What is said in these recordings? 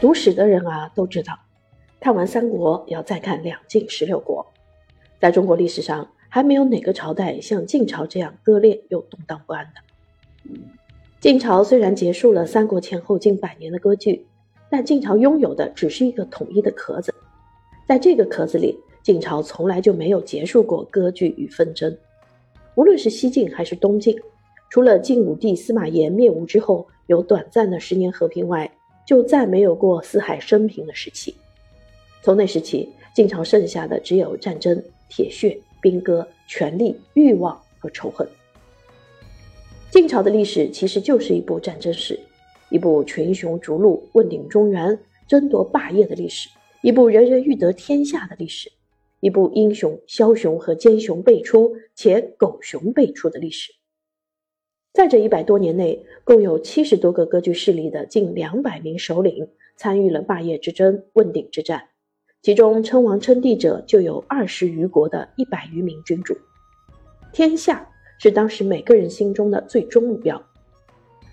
读史的人啊都知道，看完三国要再看两晋十六国。在中国历史上，还没有哪个朝代像晋朝这样割裂又动荡不安的。晋朝虽然结束了三国前后近百年的割据，但晋朝拥有的只是一个统一的壳子，在这个壳子里，晋朝从来就没有结束过割据与纷争。无论是西晋还是东晋，除了晋武帝司马炎灭吴之后有短暂的十年和平外，就再没有过四海升平的时期。从那时起，晋朝剩下的只有战争、铁血、兵戈、权力、欲望和仇恨。晋朝的历史其实就是一部战争史，一部群雄逐鹿、问鼎中原、争夺霸业的历史，一部人人欲得天下的历史，一部英雄、枭雄和奸雄辈出且狗熊辈出的历史。在这一百多年内，共有七十多个割据势力的近两百名首领参与了霸业之争、问鼎之战，其中称王称帝者就有二十余国的一百余名君主。天下是当时每个人心中的最终目标。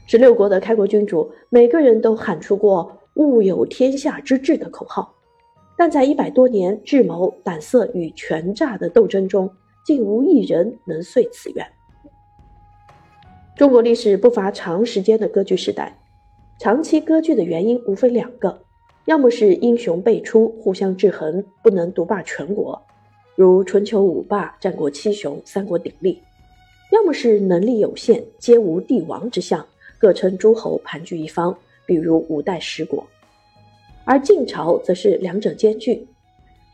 十六国的开国君主每个人都喊出过“物有天下之志”的口号，但在一百多年智谋、胆色与权诈的斗争中，竟无一人能遂此愿。中国历史不乏长时间的割据时代，长期割据的原因无非两个：要么是英雄辈出，互相制衡，不能独霸全国，如春秋五霸、战国七雄、三国鼎立；要么是能力有限，皆无帝王之相，各称诸侯，盘踞一方，比如五代十国。而晋朝则是两者兼具，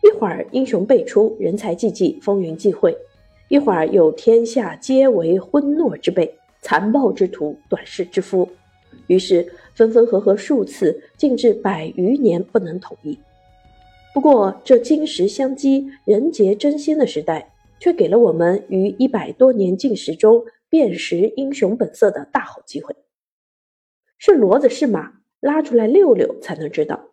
一会儿英雄辈出，人才济济，风云际会；一会儿又天下皆为昏懦之辈。残暴之徒，短视之夫，于是分分合合数次，竟至百余年不能统一。不过，这金石相击、人杰争先的时代，却给了我们于一百多年进食中辨识英雄本色的大好机会。是骡子是马，拉出来溜溜才能知道；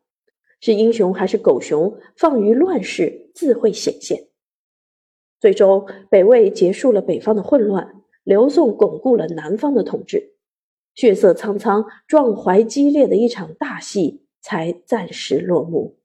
是英雄还是狗熊，放于乱世自会显现。最终，北魏结束了北方的混乱。刘宋巩固了南方的统治，血色苍苍、壮怀激烈的一场大戏才暂时落幕。